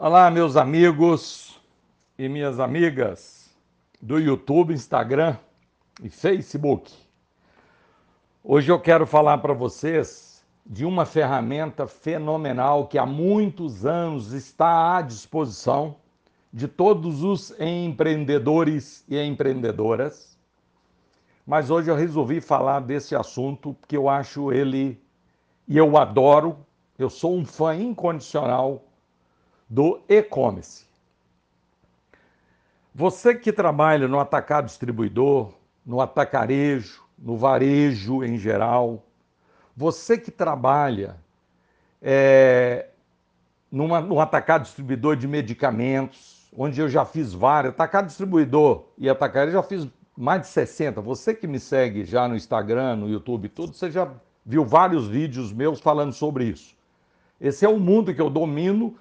Olá, meus amigos e minhas amigas do YouTube, Instagram e Facebook. Hoje eu quero falar para vocês de uma ferramenta fenomenal que há muitos anos está à disposição de todos os empreendedores e empreendedoras. Mas hoje eu resolvi falar desse assunto porque eu acho ele e eu adoro, eu sou um fã incondicional do e-commerce. Você que trabalha no atacado distribuidor, no atacarejo, no varejo em geral, você que trabalha é, numa, num atacado distribuidor de medicamentos, onde eu já fiz vários, atacado distribuidor e atacarejo já fiz mais de 60. Você que me segue já no Instagram, no YouTube, tudo, você já viu vários vídeos meus falando sobre isso. Esse é o mundo que eu domino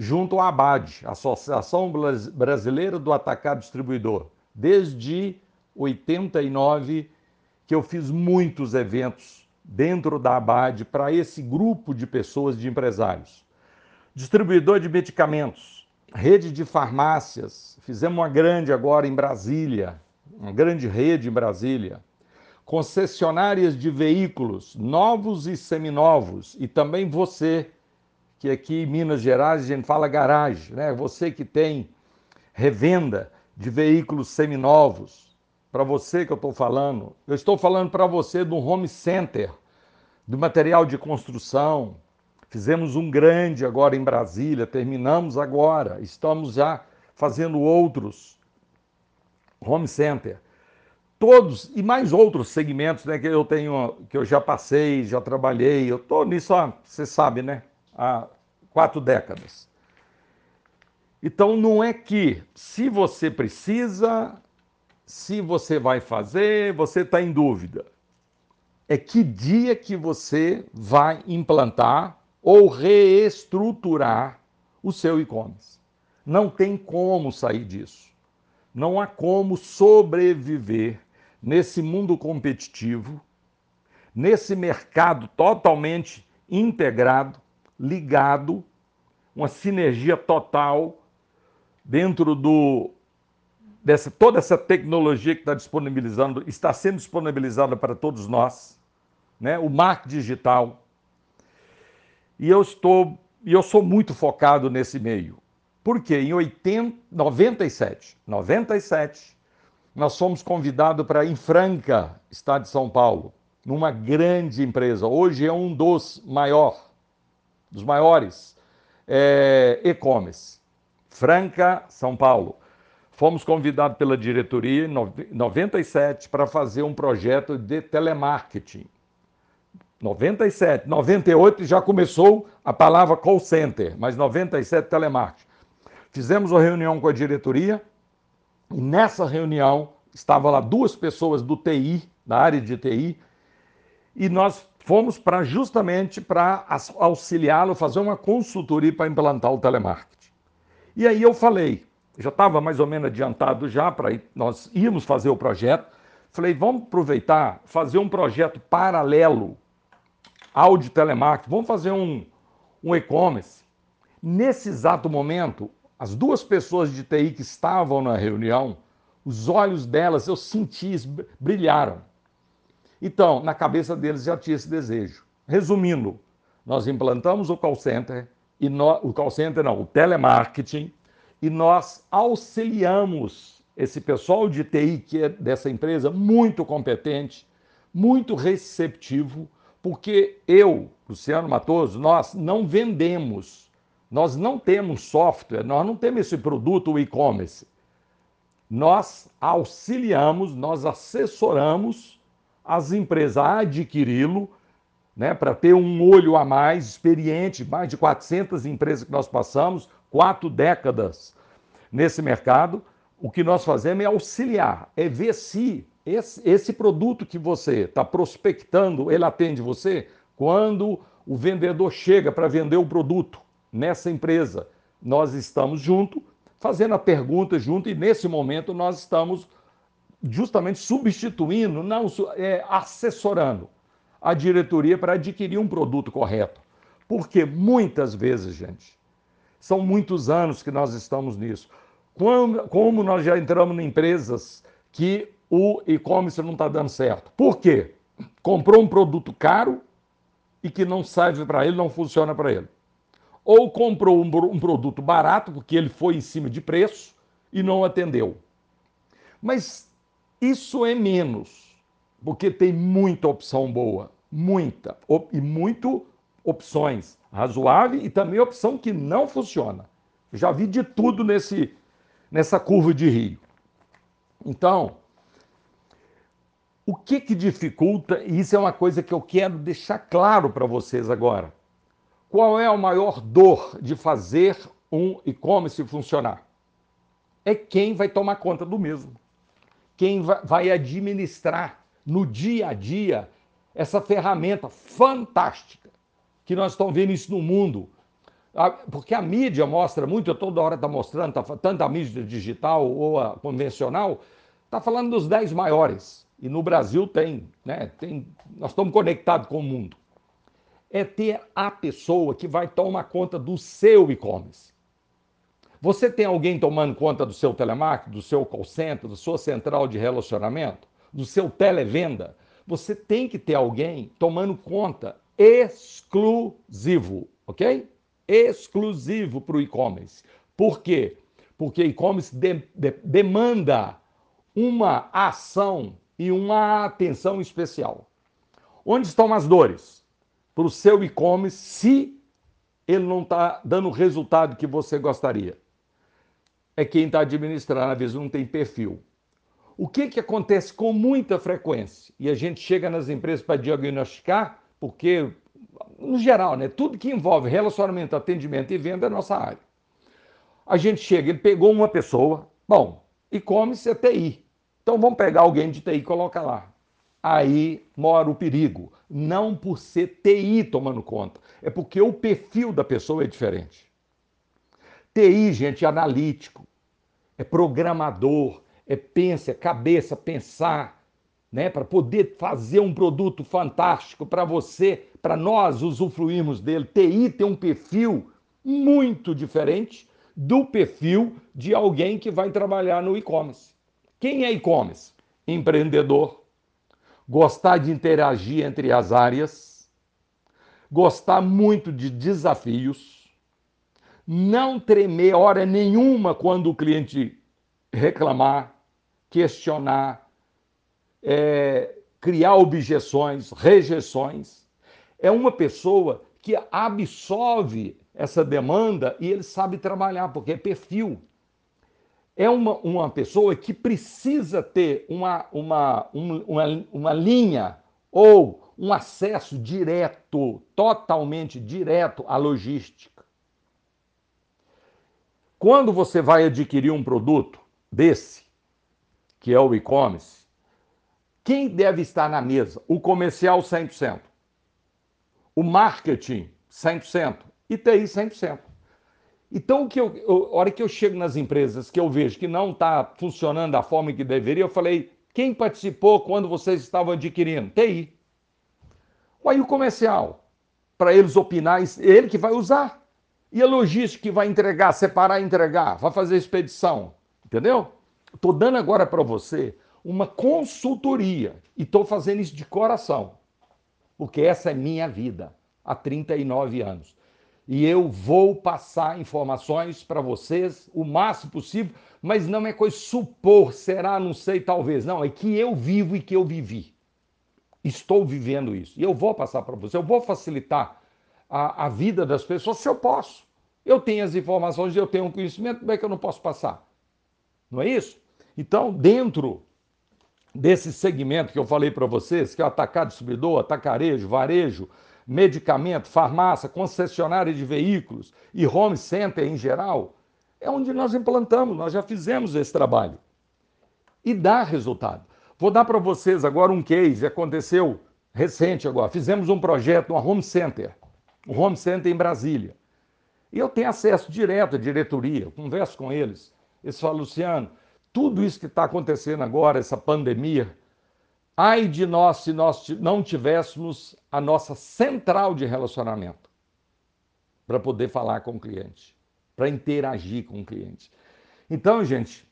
junto à ABAD, Associação Brasileira do Atacado Distribuidor. Desde 89 que eu fiz muitos eventos dentro da ABAD para esse grupo de pessoas, de empresários. Distribuidor de medicamentos, rede de farmácias, fizemos uma grande agora em Brasília, uma grande rede em Brasília concessionárias de veículos novos e seminovos, e também você, que aqui em Minas Gerais a gente fala garagem, né? Você que tem revenda de veículos seminovos, para você que eu estou falando, eu estou falando para você do home center, do material de construção. Fizemos um grande agora em Brasília, terminamos agora, estamos já fazendo outros home center todos e mais outros segmentos né, que eu tenho, que eu já passei, já trabalhei. Eu estou nisso, ó, você sabe, né? Há quatro décadas. Então não é que se você precisa, se você vai fazer, você está em dúvida. É que dia que você vai implantar ou reestruturar o seu e-commerce. Não tem como sair disso. Não há como sobreviver nesse mundo competitivo, nesse mercado totalmente integrado, ligado, uma sinergia total dentro do dessa toda essa tecnologia que está disponibilizando, está sendo disponibilizada para todos nós, né? O marketing digital. E eu estou e eu sou muito focado nesse meio. Porque em 80, 97, 97, nós fomos convidados para em Franca, estado de São Paulo, numa grande empresa. Hoje é um dos maior, dos maiores é, e-commerce. Franca, São Paulo. Fomos convidados pela diretoria em 97 para fazer um projeto de telemarketing. 97, 98 já começou a palavra call center, mas 97 telemarketing. Fizemos uma reunião com a diretoria, e nessa reunião estavam lá duas pessoas do TI, da área de TI, e nós fomos para justamente para auxiliá-lo, fazer uma consultoria para implantar o telemarketing. E aí eu falei, já estava mais ou menos adiantado já para nós íamos fazer o projeto. Falei, vamos aproveitar, fazer um projeto paralelo ao de telemarketing, vamos fazer um, um e-commerce. Nesse exato momento, as duas pessoas de TI que estavam na reunião, os olhos delas, eu senti, brilharam. Então, na cabeça deles já tinha esse desejo. Resumindo, nós implantamos o call center, e no, o call center não, o telemarketing, e nós auxiliamos esse pessoal de TI que é dessa empresa muito competente, muito receptivo, porque eu, Luciano Matoso, nós não vendemos nós não temos software, nós não temos esse produto e-commerce. Nós auxiliamos, nós assessoramos as empresas a adquiri-lo, né, para ter um olho a mais, experiente, mais de 400 empresas que nós passamos, quatro décadas nesse mercado. O que nós fazemos é auxiliar, é ver se esse, esse produto que você está prospectando, ele atende você quando o vendedor chega para vender o produto nessa empresa. Nós estamos junto, fazendo a pergunta junto, e nesse momento nós estamos justamente substituindo, não é, assessorando a diretoria para adquirir um produto correto. Porque muitas vezes, gente, São muitos anos que nós estamos nisso. Como, como nós já entramos em empresas que o e-commerce não está dando certo? Por quê? Comprou um produto caro e que não serve para ele, não funciona para ele. Ou comprou um, um produto barato, porque ele foi em cima de preço e não atendeu. Mas isso é menos, porque tem muita opção boa, muita, e muito opções razoáveis e também opção que não funciona. Já vi de tudo nesse, nessa curva de rio. Então, o que que dificulta, e isso é uma coisa que eu quero deixar claro para vocês agora. Qual é a maior dor de fazer um e-commerce funcionar? É quem vai tomar conta do mesmo. Quem vai administrar no dia a dia essa ferramenta fantástica que nós estamos vendo isso no mundo. Porque a mídia mostra muito, toda hora está mostrando, tá, tanto a mídia digital ou a convencional, está falando dos 10 maiores. E no Brasil tem, né? Tem, nós estamos conectados com o mundo. É ter a pessoa que vai tomar conta do seu e-commerce. Você tem alguém tomando conta do seu telemarketing, do seu call center, da sua central de relacionamento, do seu televenda? Você tem que ter alguém tomando conta exclusivo, ok? Exclusivo para o e-commerce. Por quê? Porque e-commerce de, de, demanda uma ação e uma atenção especial. Onde estão as dores? Para o seu e-commerce, se ele não está dando o resultado que você gostaria é quem está administrando, às vezes não tem perfil. O que, que acontece com muita frequência? E a gente chega nas empresas para diagnosticar, porque, no geral, né, tudo que envolve relacionamento, atendimento e venda é nossa área. A gente chega, ele pegou uma pessoa, bom, e-commerce é TI. Então vamos pegar alguém de TI e colocar lá. Aí mora o perigo. Não por ser TI tomando conta, é porque o perfil da pessoa é diferente. TI, gente, é analítico, é programador, é pensa, é cabeça, pensar, né, para poder fazer um produto fantástico para você, para nós usufruirmos dele. TI tem um perfil muito diferente do perfil de alguém que vai trabalhar no e-commerce. Quem é e-commerce? Empreendedor, gostar de interagir entre as áreas, gostar muito de desafios, não tremer hora nenhuma quando o cliente reclamar, questionar, é, criar objeções, rejeições. É uma pessoa que absorve essa demanda e ele sabe trabalhar, porque é perfil. É uma, uma pessoa que precisa ter uma, uma, uma, uma linha ou um acesso direto, totalmente direto à logística. Quando você vai adquirir um produto desse, que é o e-commerce, quem deve estar na mesa? O comercial 100%, o marketing 100% e TI 100%. Então, o que eu, a hora que eu chego nas empresas que eu vejo que não está funcionando da forma que deveria, eu falei, quem participou quando vocês estavam adquirindo? TI. Aí o comercial, para eles opinar, ele que vai usar. E a logística que vai entregar, separar e entregar, vai fazer expedição, entendeu? Estou dando agora para você uma consultoria e estou fazendo isso de coração, porque essa é minha vida há 39 anos. E eu vou passar informações para vocês o máximo possível, mas não é coisa supor, será, não sei, talvez. Não, é que eu vivo e que eu vivi. Estou vivendo isso. E eu vou passar para você, eu vou facilitar a, a vida das pessoas se eu posso. Eu tenho as informações, eu tenho um conhecimento, como é que eu não posso passar? Não é isso? Então, dentro desse segmento que eu falei para vocês, que é o atacado distribuidor, atacarejo, varejo, medicamento, farmácia, concessionária de veículos e home center em geral, é onde nós implantamos, nós já fizemos esse trabalho. E dá resultado. Vou dar para vocês agora um case, aconteceu recente agora. Fizemos um projeto, uma home center o Home Center em Brasília. E eu tenho acesso direto à diretoria, converso com eles. Eles falam, Luciano, tudo isso que está acontecendo agora, essa pandemia, ai de nós se nós não tivéssemos a nossa central de relacionamento para poder falar com o cliente. para interagir com o cliente. Então, gente,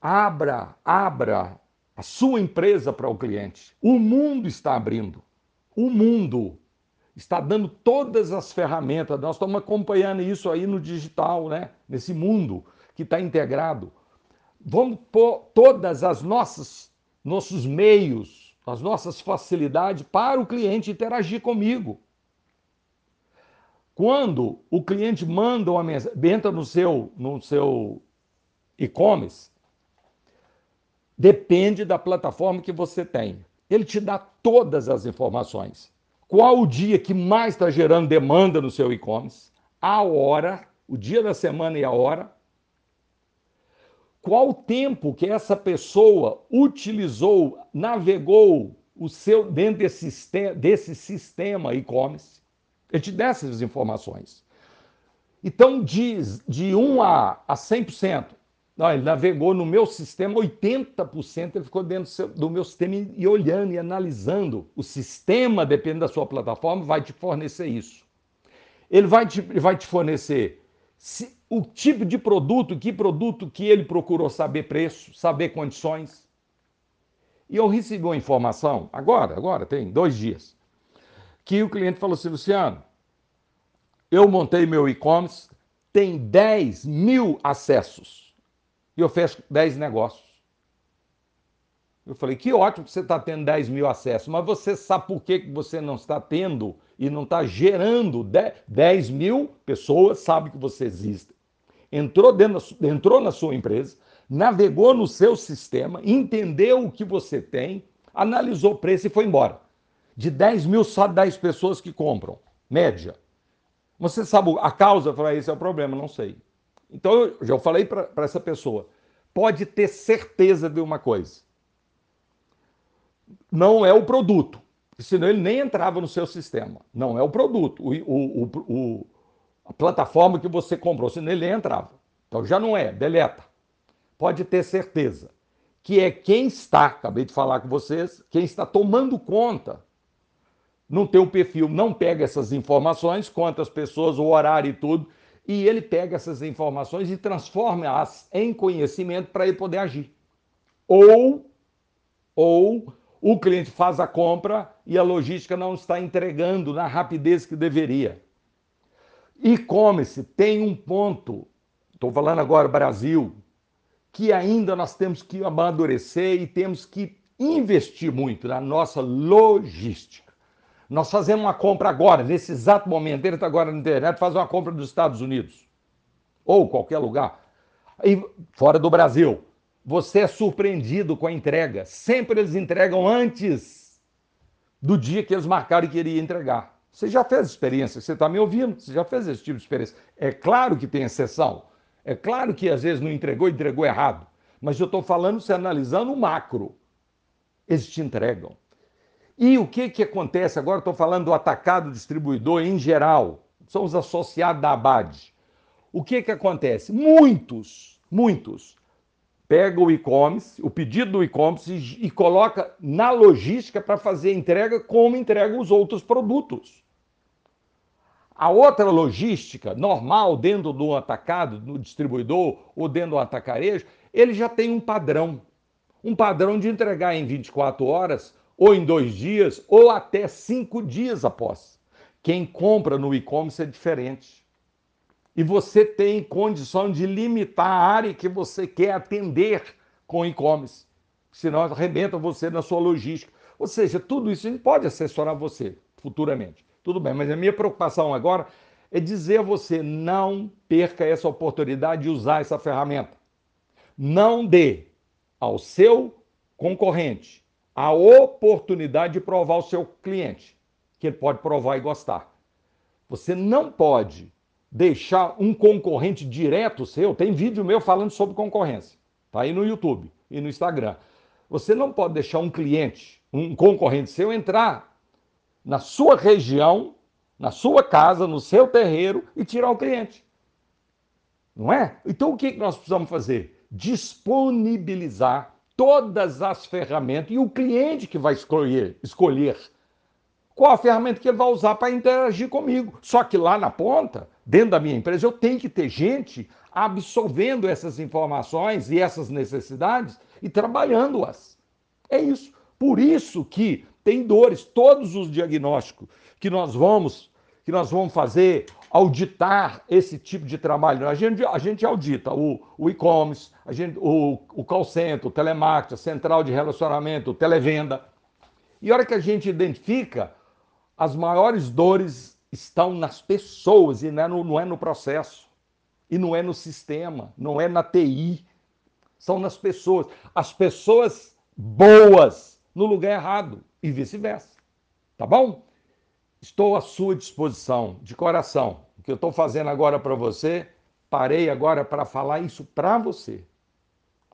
abra, abra a sua empresa para o cliente. O mundo está abrindo. O mundo está dando todas as ferramentas. Nós estamos acompanhando isso aí no digital, né? Nesse mundo que está integrado. Vamos pôr todas as nossas nossos meios, as nossas facilidades para o cliente interagir comigo. Quando o cliente manda uma mensagem, entra no seu, no seu e-commerce, depende da plataforma que você tem. Ele te dá todas as informações. Qual o dia que mais está gerando demanda no seu e-commerce? A hora, o dia da semana e a hora. Qual o tempo que essa pessoa utilizou, navegou o seu dentro desse, desse sistema e-commerce? Ele te dá essas informações. Então, diz de 1 a, a 100%. Não, ele navegou no meu sistema, 80% ele ficou dentro do meu sistema e olhando e analisando. O sistema, dependendo da sua plataforma, vai te fornecer isso. Ele vai te, vai te fornecer se, o tipo de produto, que produto que ele procurou saber preço, saber condições. E eu recebi uma informação, agora, agora, tem dois dias, que o cliente falou assim, Luciano, eu montei meu e-commerce, tem 10 mil acessos e eu fecho 10 negócios. Eu falei, que ótimo que você está tendo 10 mil acessos, mas você sabe por que você não está tendo e não está gerando 10 mil pessoas, sabe que você existe. Entrou, dentro entrou na sua empresa, navegou no seu sistema, entendeu o que você tem, analisou o preço e foi embora. De 10 mil, só 10 pessoas que compram, média. Você sabe a causa? Falei, esse é o problema, não sei. Então eu já falei para essa pessoa, pode ter certeza de uma coisa. Não é o produto, senão ele nem entrava no seu sistema. Não é o produto, o, o, o, a plataforma que você comprou, senão ele nem entrava. Então já não é, deleta. Pode ter certeza que é quem está, acabei de falar com vocês, quem está tomando conta não tem um perfil, não pega essas informações, quantas pessoas, o horário e tudo, e ele pega essas informações e transforma-as em conhecimento para ele poder agir. Ou, ou o cliente faz a compra e a logística não está entregando na rapidez que deveria. E-commerce tem um ponto, estou falando agora Brasil, que ainda nós temos que amadurecer e temos que investir muito na nossa logística. Nós fazemos uma compra agora, nesse exato momento, ele está agora na internet, faz uma compra dos Estados Unidos, ou qualquer lugar, e fora do Brasil. Você é surpreendido com a entrega. Sempre eles entregam antes do dia que eles marcaram e queriam entregar. Você já fez experiência, você está me ouvindo, você já fez esse tipo de experiência. É claro que tem exceção. É claro que às vezes não entregou, entregou errado. Mas eu estou falando, você analisando o macro. Eles te entregam. E o que, que acontece? Agora estou falando do atacado distribuidor em geral, são os associados da Abad. O que, que acontece? Muitos, muitos, pegam o e-commerce, o pedido do e-commerce e, e coloca na logística para fazer a entrega como entrega os outros produtos. A outra logística normal dentro do atacado, do distribuidor ou dentro do atacarejo, ele já tem um padrão. Um padrão de entregar em 24 horas ou em dois dias, ou até cinco dias após. Quem compra no e-commerce é diferente. E você tem condição de limitar a área que você quer atender com e-commerce. Senão arrebenta você na sua logística. Ou seja, tudo isso pode assessorar você futuramente. Tudo bem, mas a minha preocupação agora é dizer a você: não perca essa oportunidade de usar essa ferramenta. Não dê ao seu concorrente a oportunidade de provar o seu cliente, que ele pode provar e gostar. Você não pode deixar um concorrente direto seu, tem vídeo meu falando sobre concorrência, tá aí no YouTube e no Instagram. Você não pode deixar um cliente, um concorrente seu entrar na sua região, na sua casa, no seu terreiro e tirar o cliente. Não é? Então o que nós precisamos fazer? Disponibilizar todas as ferramentas e o cliente que vai escolher, escolher qual a ferramenta que ele vai usar para interagir comigo. Só que lá na ponta, dentro da minha empresa, eu tenho que ter gente absorvendo essas informações e essas necessidades e trabalhando-as. É isso. Por isso que tem dores, todos os diagnósticos que nós vamos que nós vamos fazer, auditar esse tipo de trabalho. A gente, a gente audita o, o e-commerce, o, o call center, o telemarketing, a central de relacionamento, o televenda. E a hora que a gente identifica, as maiores dores estão nas pessoas e não é no, não é no processo. E não é no sistema, não é na TI. São nas pessoas. As pessoas boas no lugar errado e vice-versa. Tá bom? Estou à sua disposição, de coração. O que eu estou fazendo agora para você, parei agora para falar isso para você.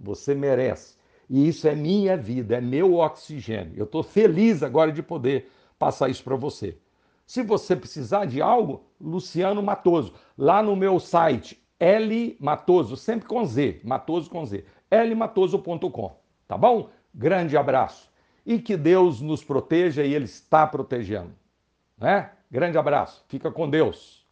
Você merece. E isso é minha vida, é meu oxigênio. Eu estou feliz agora de poder passar isso para você. Se você precisar de algo, Luciano Matoso, lá no meu site, L Matoso, sempre com Z, Matoso com Z, lmatoso.com, tá bom? Grande abraço e que Deus nos proteja e Ele está protegendo. Né? Grande abraço, fica com Deus.